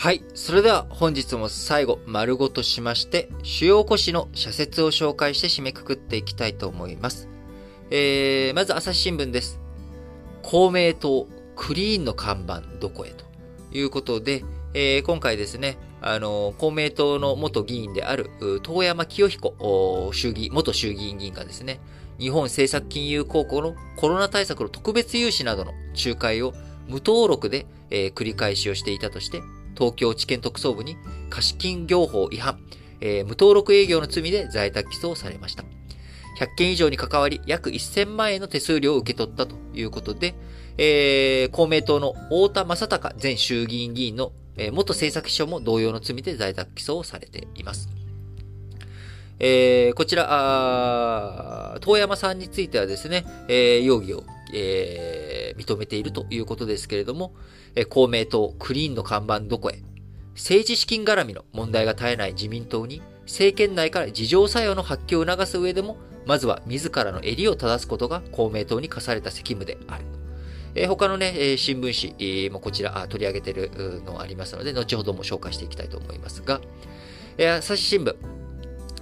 はい。それでは本日も最後、丸ごとしまして、主要古紙の社説を紹介して締めくくっていきたいと思います。えー、まず朝日新聞です。公明党、クリーンの看板どこへということで、えー、今回ですね、あの、公明党の元議員である、遠山清彦衆議、元衆議院議員がですね、日本政策金融高校のコロナ対策の特別融資などの仲介を無登録で、えー、繰り返しをしていたとして、東京地検特捜部に貸金業法違反、えー、無登録営業の罪で在宅起訴されました。100件以上に関わり約1000万円の手数料を受け取ったということで、えー、公明党の太田正孝前衆議院議員の、えー、元政策秘書も同様の罪で在宅起訴をされています。えー、こちら、遠山さんについてはですね、えー、容疑を、えー、認めているということですけれども、公明党クリーンの看板どこへ政治資金絡みの問題が絶えない自民党に、政権内から自浄作用の発揮を促す上でも、まずは自らの襟を正すことが公明党に課された責務である。え、他のね、え、新聞紙もこちら取り上げているのありますので、後ほども紹介していきたいと思いますが、え、朝日新聞、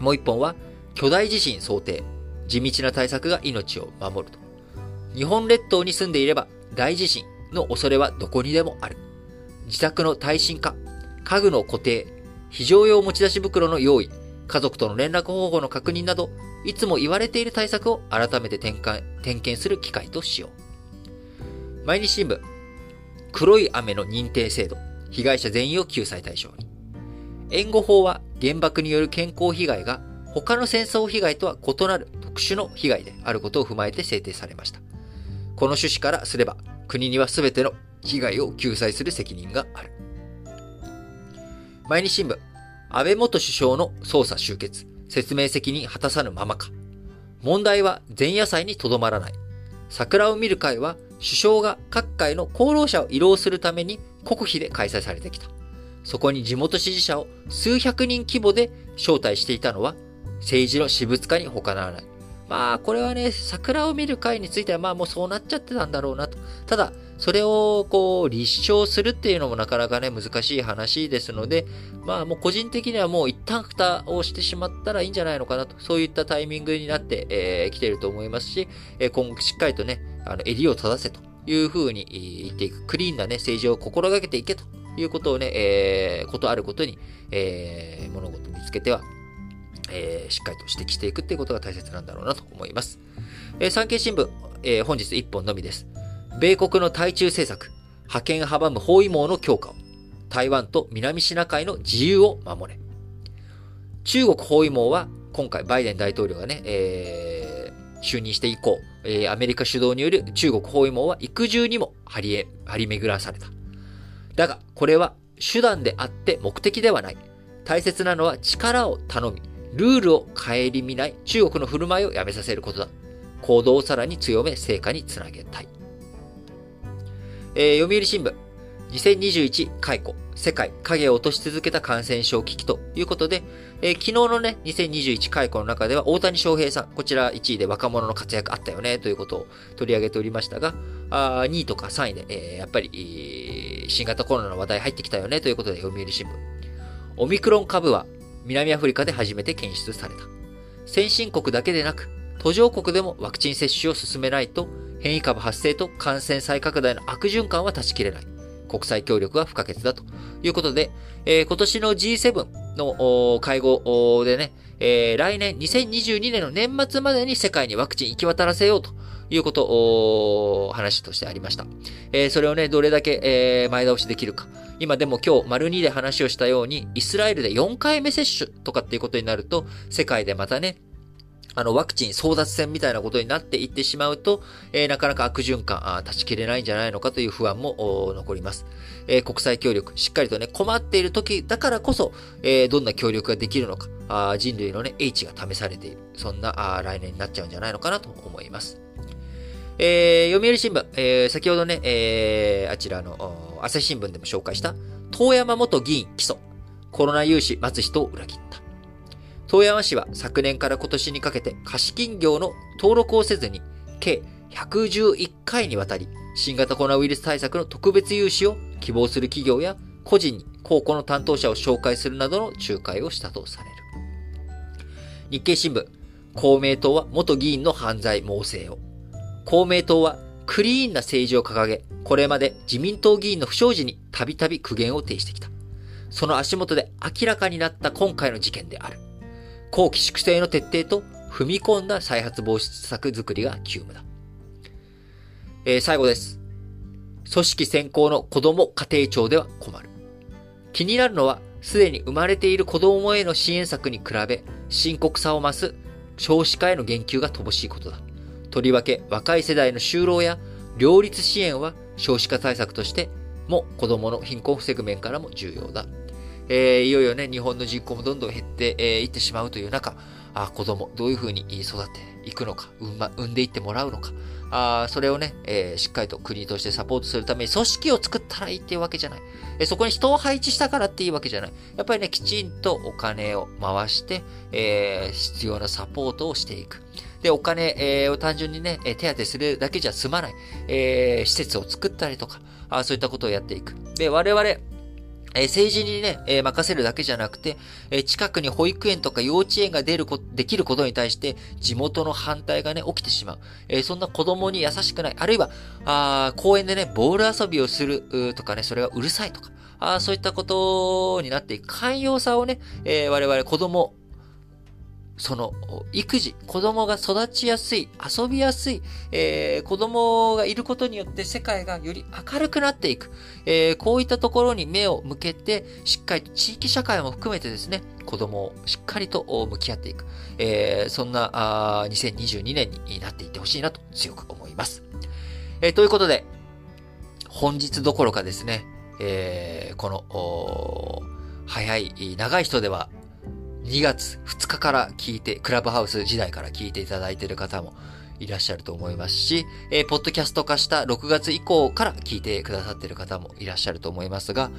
もう一本は、巨大地震想定。地道な対策が命を守ると。日本列島に住んでいれば、大地震の恐れはどこにでもある。自宅の耐震化、家具の固定、非常用持ち出し袋の用意、家族との連絡方法の確認など、いつも言われている対策を改めて点点検する機会としよう。毎日新聞、黒い雨の認定制度、被害者全員を救済対象に。援護法は原爆による健康被害が他の戦争被害とは異なる特殊の被害であることを踏まえて制定されました。この趣旨からすれば、国には全ての被害を救済する責任がある。毎日新聞、安倍元首相の捜査終結、説明責任果たさぬままか。問題は前夜祭にとどまらない。桜を見る会は首相が各界の功労者を慰労するために国費で開催されてきた。そこに地元支持者を数百人規模で招待していたのは政治の私物化に他ならない。まあ、これはね、桜を見る会についてはまあもうそうなっちゃってたんだろうなと。ただ、それをこう、立証するっていうのもなかなかね、難しい話ですので、まあもう個人的にはもう一旦蓋をしてしまったらいいんじゃないのかなと。そういったタイミングになってき、えー、てると思いますし、えー、今後しっかりとね、あの、襟を正せというふうに言っていく。クリーンなね、政治を心がけていけということをね、えー、ことあることに、えー、物事を見つけては、えー、しっかりと指摘していくっていうことが大切なんだろうなと思います。えー、産経新聞、えー、本日1本のみです。米国の対中政策、覇権阻む包囲網の強化を、台湾と南シナ海の自由を守れ。中国包囲網は、今回バイデン大統領がね、えー、就任して以降、えー、アメリカ主導による中国包囲網は幾重にも張り張り巡らされた。だが、これは手段であって目的ではない。大切なのは力を頼み、ルールを顧みない中国の振る舞いをやめさせることだ。行動をさらに強め、成果につなげたい。えー、読売新聞。2021解雇。世界、影を落とし続けた感染症危機ということで、えー、昨日のね、2021解雇の中では大谷翔平さん、こちら1位で若者の活躍あったよね、ということを取り上げておりましたが、あ2位とか3位で、えー、やっぱり、新型コロナの話題入ってきたよね、ということで読売新聞。オミクロン株は南アフリカで初めて検出された。先進国だけでなく、途上国でもワクチン接種を進めないと、変異株発生と感染再拡大の悪循環は断ち切れない。国際協力は不可欠だということで、えー、今年の G7 の会合でね、えー、来年2022年の年末までに世界にワクチン行き渡らせようということを、話としてありました。えー、それをね、どれだけ、えー、前倒しできるか。今でも今日、丸2で話をしたように、イスラエルで4回目接種とかっていうことになると、世界でまたね、あの、ワクチン争奪戦みたいなことになっていってしまうと、えー、なかなか悪循環、あ断ち切れないんじゃないのかという不安も残ります。えー、国際協力、しっかりとね、困っている時だからこそ、えー、どんな協力ができるのか、あ人類のね、英知が試されている。そんなあ来年になっちゃうんじゃないのかなと思います。えー、読売新聞、えー、先ほどね、えー、あちらの、朝日新聞でも紹介した、遠山元議員起訴。コロナ融資待つ人を裏切った。遠山市は昨年から今年にかけて貸金業の登録をせずに、計111回にわたり、新型コロナウイルス対策の特別融資を希望する企業や個人に高校の担当者を紹介するなどの仲介をしたとされる。日経新聞、公明党は元議員の犯罪猛省を。公明党はクリーンな政治を掲げ、これまで自民党議員の不祥事にたびたび苦言を呈してきた。その足元で明らかになった今回の事件である。後期粛清の徹底と踏み込んだ再発防止策作りが急務だ。えー、最後です。組織先行の子供家庭庁では困る。気になるのは、すでに生まれている子供への支援策に比べ、深刻さを増す少子化への言及が乏しいことだ。とりわけ、若い世代の就労や両立支援は少子化対策としても子供の貧困を防ぐ面からも重要だ。えー、いよいよね、日本の人口もどんどん減ってい、えー、ってしまうという中、あ子供、どういうふうに育っていくのか、産,、ま、産んでいってもらうのか、あそれをね、えー、しっかりと国としてサポートするために組織を作ったらいいっていうわけじゃない。えー、そこに人を配置したからっていうわけじゃない。やっぱりね、きちんとお金を回して、えー、必要なサポートをしていく。で、お金、えー、を単純にね、手当てするだけじゃ済まない。えー、施設を作ったりとか、あそういったことをやっていく。で、我々、え政治にね、え任せるだけじゃなくて、え近くに保育園とか幼稚園が出ること、できることに対して、地元の反対がね、起きてしまう。えそんな子供に優しくない。あるいは、あ公園でね、ボール遊びをするとかね、それがうるさいとか、あそういったことになっていく。寛容さをね、え我々子供、その、育児、子供が育ちやすい、遊びやすい、えー、子供がいることによって世界がより明るくなっていく、えー、こういったところに目を向けて、しっかりと地域社会も含めてですね、子供をしっかりと向き合っていく、えー、そんなあ2022年になっていってほしいなと強く思います。えー、ということで、本日どころかですね、えー、この、早い、長い人では2月2日から聞いて、クラブハウス時代から聞いていただいている方もいらっしゃると思いますし、えー、ポッドキャスト化した6月以降から聞いてくださっている方もいらっしゃると思いますが、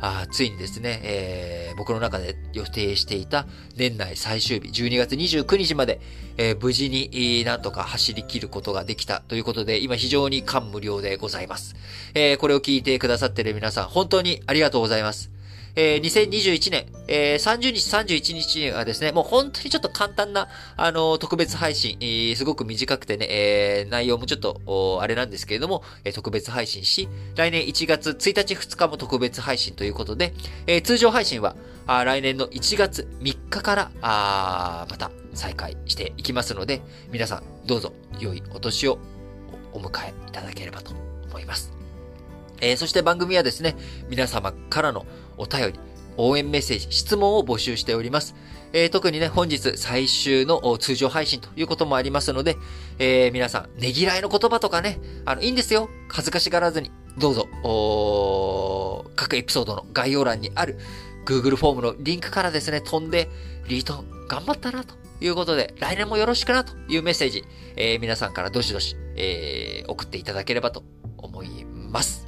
あついにですね、えー、僕の中で予定していた年内最終日、12月29日まで、えー、無事になんとか走り切ることができたということで、今非常に感無量でございます。えー、これを聞いてくださっている皆さん、本当にありがとうございます。えー、2021年、えー、30日、31日にはですね、もう本当にちょっと簡単な、あのー、特別配信、えー、すごく短くてね、えー、内容もちょっと、あれなんですけれども、えー、特別配信し、来年1月1日、2日も特別配信ということで、えー、通常配信は、あ来年の1月3日から、あまた再開していきますので、皆さんどうぞ良いお年をお迎えいただければと思います。えー、そして番組はですね、皆様からのお便り、応援メッセージ、質問を募集しております。えー、特にね、本日最終の通常配信ということもありますので、えー、皆さん、ねぎらいの言葉とかね、あの、いいんですよ。恥ずかしがらずに、どうぞ、各エピソードの概要欄にある Google フォームのリンクからですね、飛んで、リート頑張ったなということで、来年もよろしくなというメッセージ、えー、皆さんからどしどし、えー、送っていただければと思います。